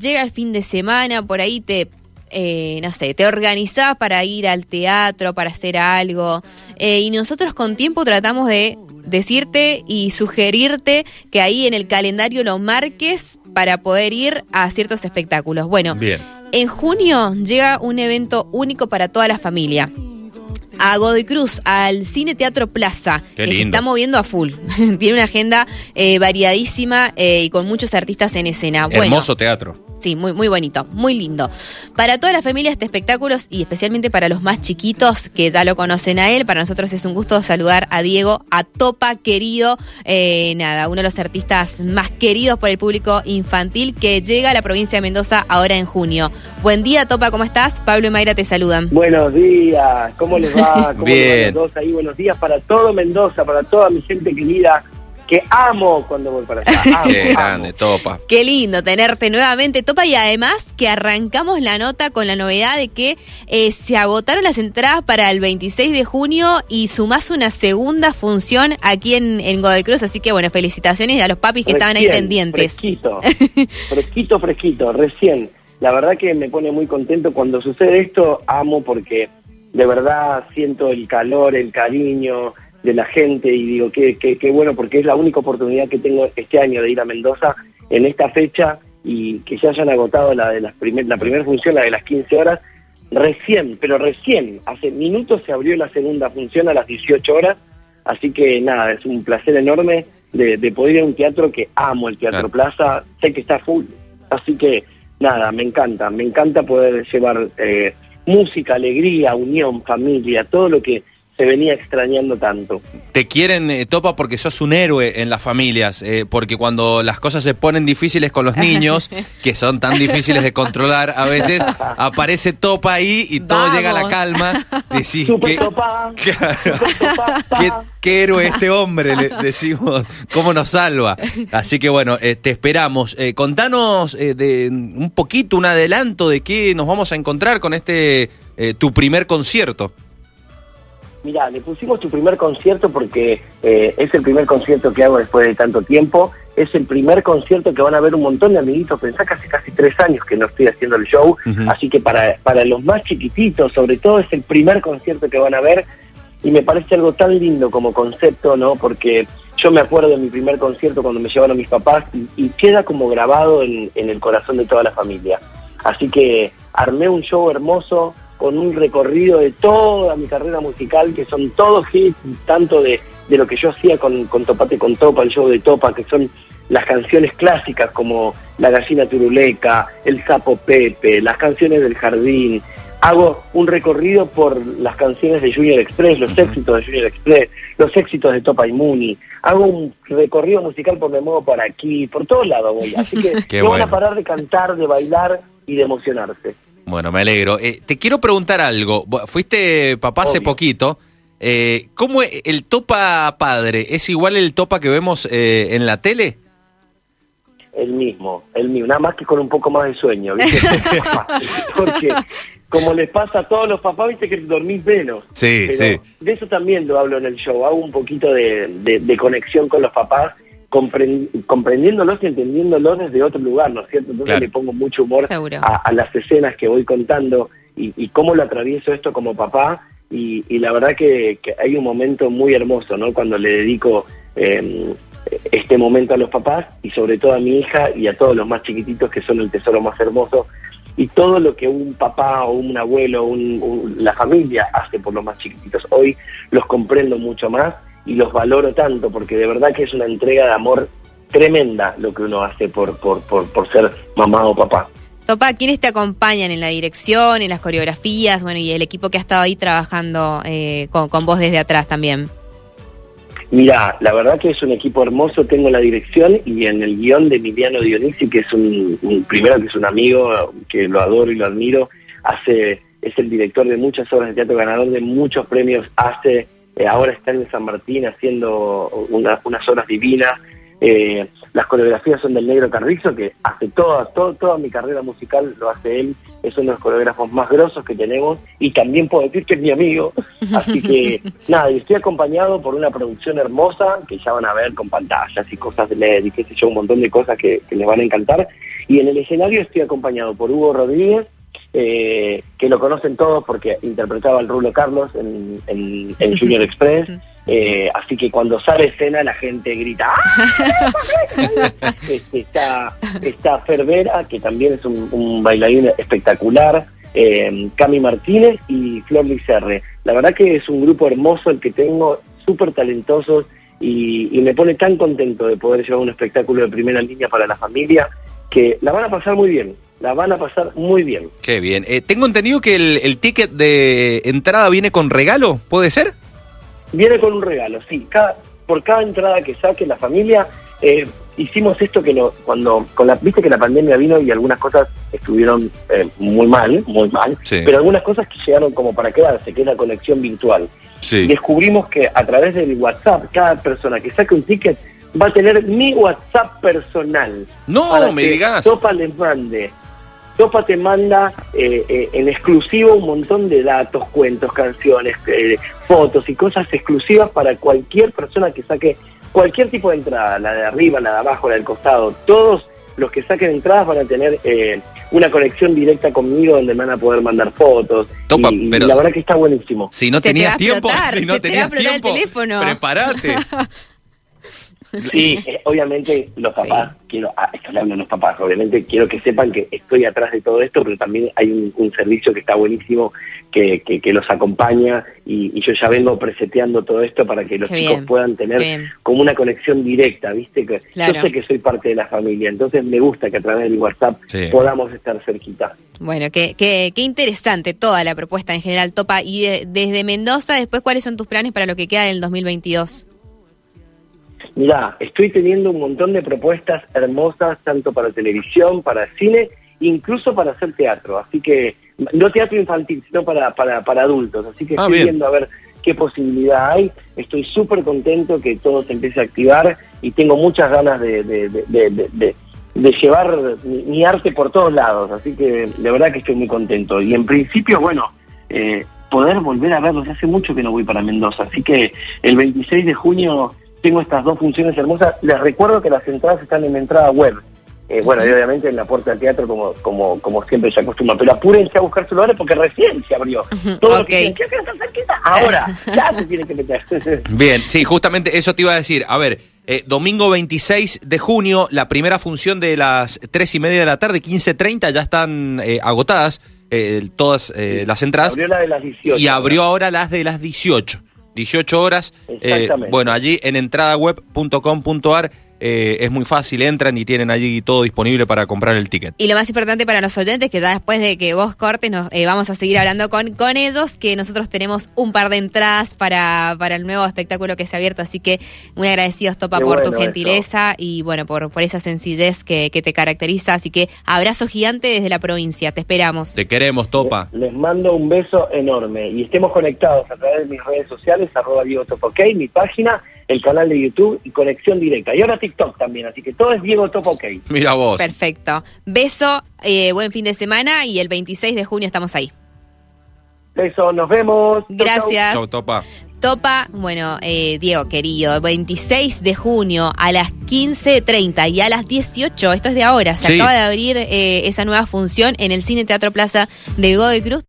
llega el fin de semana, por ahí te eh, no sé, te organizás para ir al teatro, para hacer algo, eh, y nosotros con tiempo tratamos de decirte y sugerirte que ahí en el calendario lo marques para poder ir a ciertos espectáculos. Bueno, Bien. en junio llega un evento único para toda la familia. A Godoy Cruz, al Cine Teatro Plaza, Qué que se está moviendo a full. Tiene una agenda eh, variadísima eh, y con muchos artistas en escena. Bueno, Hermoso teatro. Sí, muy, muy bonito, muy lindo. Para toda la familia este espectáculos y especialmente para los más chiquitos que ya lo conocen a él, para nosotros es un gusto saludar a Diego, a Topa querido, eh, nada, uno de los artistas más queridos por el público infantil que llega a la provincia de Mendoza ahora en junio. Buen día Topa, ¿cómo estás? Pablo y Mayra te saludan. Buenos días, ¿cómo les va? ¿Cómo les va a Bien. los dos ahí? Buenos días para todo Mendoza, para toda mi gente querida, que amo cuando voy para allá. Amo, Qué amo. grande, topa. Qué lindo tenerte nuevamente, Topa, y además que arrancamos la nota con la novedad de que eh, se agotaron las entradas para el 26 de junio y sumás una segunda función aquí en, en Godoy Cruz, así que bueno, felicitaciones a los papis que estaban ahí pendientes. Fresquito, fresquito, fresquito, recién. La verdad que me pone muy contento cuando sucede esto, amo porque de verdad siento el calor, el cariño de la gente y digo que qué, qué bueno porque es la única oportunidad que tengo este año de ir a Mendoza en esta fecha y que ya hayan agotado la de las primer, la primera función, la de las 15 horas, recién, pero recién, hace minutos se abrió la segunda función a las 18 horas, así que nada, es un placer enorme de, de poder ir a un teatro que amo, el Teatro Claro. Plaza, sé que está full, así que nada, me encanta, me encanta poder llevar eh, música, alegría, unión, familia, todo lo que se venía extrañando tanto. Te quieren, eh, Topa, porque sos un héroe en las familias, eh, porque cuando las cosas se ponen difíciles con los niños, que son tan difíciles de controlar, a veces aparece Topa ahí y todo Vamos. llega a la calma. Decís, Super ¿qué, topá, Claro. super topá, pa. qué- qué héroe este hombre, le decimos, cómo nos salva. Así que bueno, eh, te esperamos. Eh, contanos eh, de un poquito, un adelanto de qué nos vamos a encontrar con este, eh, tu primer concierto. Mira, le pusimos tu primer concierto porque eh, es el primer concierto que hago después de tanto tiempo. Es el primer concierto que van a ver un montón de amiguitos. Pensá que hace casi tres años que no estoy haciendo el show. Así que para, para los más chiquititos, sobre todo, es el primer concierto que van a ver. Y me parece algo tan lindo como concepto, ¿no? Porque yo me acuerdo de mi primer concierto cuando me llevaron mis papás y, y queda como grabado en, en el corazón de toda la familia. Así que armé un show hermoso con un recorrido de toda mi carrera musical, que son todos hits, tanto de, de lo que yo hacía con, con Topate con Topa, el show de Topa, que son las canciones clásicas como La gallina turuleca, El sapo Pepe, las canciones del jardín. Hago un recorrido por las canciones de Junior Express, los éxitos de Junior Express, los éxitos de Topa y Muni. Hago un recorrido musical por Me Muevo por aquí, por todos lados voy. Así que no van a parar de cantar, de bailar y de emocionarse. Bueno, me alegro. Eh, te quiero preguntar algo. Fuiste papá hace poquito. Eh, ¿Cómo e- el topa padre es igual el topa que vemos eh, en la tele? El mismo, el mismo, nada más que con un poco más de sueño, ¿viste? Porque como les pasa a todos los papás, viste que dormís menos. Sí, Pero sí. De eso también lo hablo en el show, hago un poquito de, de- de conexión con los papás, comprendiéndolos y entendiéndolos desde otro lugar, ¿no es cierto? Entonces Claro. le pongo mucho humor a, a las escenas que voy contando y, y cómo lo atravieso esto como papá. Y, y la verdad que, que hay un momento muy hermoso, ¿no? Cuando le dedico eh, este momento a los papás y sobre todo a mi hija y a todos los más chiquititos que son el tesoro más hermoso. Y todo lo que un papá o un abuelo, un- un- la familia hace por los más chiquititos. Hoy los comprendo mucho más y los valoro tanto porque de verdad que es una entrega de amor tremenda lo que uno hace por, por, por, por ser mamá o papá. Topa, ¿quiénes te acompañan en la dirección, en las coreografías, bueno, y el equipo que ha estado ahí trabajando eh, con, con vos desde atrás también? Mira, la verdad que es un equipo hermoso, tengo la dirección y en el guion de Emiliano Dionisi, que es un, un- primero que es un amigo que lo adoro y lo admiro, hace es el director de muchas obras de teatro, ganador de muchos premios, hace, eh, ahora está en San Martín haciendo una- unas obras divinas, eh, las coreografías son del Negro Carrizo, que hace toda, todo- toda mi carrera musical lo hace él, es uno de los coreógrafos más grosos que tenemos y también puedo decir que es mi amigo, así que nada, y estoy acompañado por una producción hermosa que ya van a ver con pantallas y cosas de LED y qué sé yo, un montón de cosas que, que les van a encantar. Y en el escenario estoy acompañado por Hugo Rodríguez, eh, que lo conocen todos porque interpretaba al Rulo Carlos en, en, en Junior Express. Eh, así que cuando sale escena la gente grita ¡Ah! este, está, está Fervera, que también es un, un bailarín espectacular, eh, Cami Martínez y Flor Licerre. La verdad que es un grupo hermoso el que tengo, súper talentosos y, y me pone tan contento de poder llevar un espectáculo de primera línea para la familia que la van a pasar muy bien, la van a pasar muy bien. Qué bien. Eh, tengo entendido que el, el ticket de entrada viene con regalo, ¿puede ser? Viene con un regalo, sí. Cada, por cada entrada que saque la familia, eh, hicimos esto que no, cuando, con la, viste que la pandemia vino y algunas cosas estuvieron eh, muy mal, muy mal, Sí. pero algunas cosas que llegaron como para quedarse, que es la conexión virtual. Sí. Descubrimos que a través del WhatsApp, cada persona que saque un ticket va a tener mi WhatsApp personal. No, para me que digas. Topa les mande. Topa te manda eh, eh, en exclusivo un montón de datos, cuentos, canciones, eh, fotos y cosas exclusivas para cualquier persona que saque cualquier tipo de entrada, la de arriba, la de abajo, la del costado. Todos los que saquen entradas van a tener eh, una conexión directa conmigo donde me van a poder mandar fotos. Topa, y, y pero- la verdad que está buenísimo. Si no te tenías tiempo, explotar, si no te tenías el tiempo, teléfono. prepárate. Sí, eh, obviamente los papás, quiero, ah, estoy hablando de los papás, obviamente quiero que sepan que estoy atrás de todo esto, pero también hay un, un servicio que está buenísimo, que, que, que los acompaña y, y yo ya vengo preseteando todo esto para que los Qué chicos bien, puedan tener bien. como una conexión directa, ¿viste? Que Claro. Yo sé que soy parte de la familia, entonces me gusta que a través del WhatsApp Sí. podamos estar cerquita. Bueno, qué, qué, qué interesante toda la propuesta en general, Topa. Y de- desde Mendoza, después, ¿cuáles son tus planes para lo que queda del 2022? Mirá, estoy teniendo un montón de propuestas hermosas, tanto para televisión, para cine, incluso para hacer teatro. Así que, no teatro infantil, sino para, para, para adultos. Así que Ah, estoy bien. viendo a ver qué posibilidad hay. Estoy súper contento que todo se empiece a activar y tengo muchas ganas de, de, de, de- de- de- de llevar mi, mi arte por todos lados. Así que, de verdad que estoy muy contento. Y en principio, bueno, eh, poder volver a verlos. Hace mucho que no voy para Mendoza. Así que el 26 de junio tengo estas dos funciones hermosas. Les recuerdo que las entradas están en entrada web. Eh, bueno, y obviamente en la puerta del teatro, como, como, como siempre se acostumbra. Pero apúrense a buscar su lugar porque recién se abrió. Todo lo ok. que dicen, ¿qué cerquita? Ahora, ya se tienen que meter. Bien, sí, justamente eso te iba a decir. A ver, eh, domingo 26 de junio, la primera función de las 3 y media de la tarde, 15.30, ya están eh, agotadas eh, todas eh, las entradas. Abrió la de las 18. y abrió ahora las de las 18. 18 horas. Eh, bueno, allí en entradaweb.com.ar eh, es muy fácil, entran y tienen allí todo disponible para comprar el ticket. Y lo más importante para los oyentes, que ya después de que vos cortes, nos, eh, vamos a seguir hablando con, con ellos, que nosotros tenemos un par de entradas para, para el nuevo espectáculo que se ha abierto. Así que muy agradecidos, Topa, Qué por tu gentileza y bueno, por, por esa sencillez que, que te caracteriza. Así que abrazo gigante desde la provincia. Te esperamos. Te queremos, Topa. Les mando un beso enorme y estemos conectados a través de mis redes sociales, arroba Diego Top OK, mi página, el canal de YouTube y conexión directa. Y ahora TikTok también, así que todo es Diego Top OK. Mira vos. Perfecto. Beso, eh, buen fin de semana y el 26 de junio estamos ahí. Beso, nos vemos. Gracias. Chau, Topa. Topa, bueno, eh, Diego querido, 26 de junio a las 15.30 y a las 18, esto es de ahora, se Sí. acaba de abrir eh, esa nueva función en el Cine Teatro Plaza de Godoy Cruz.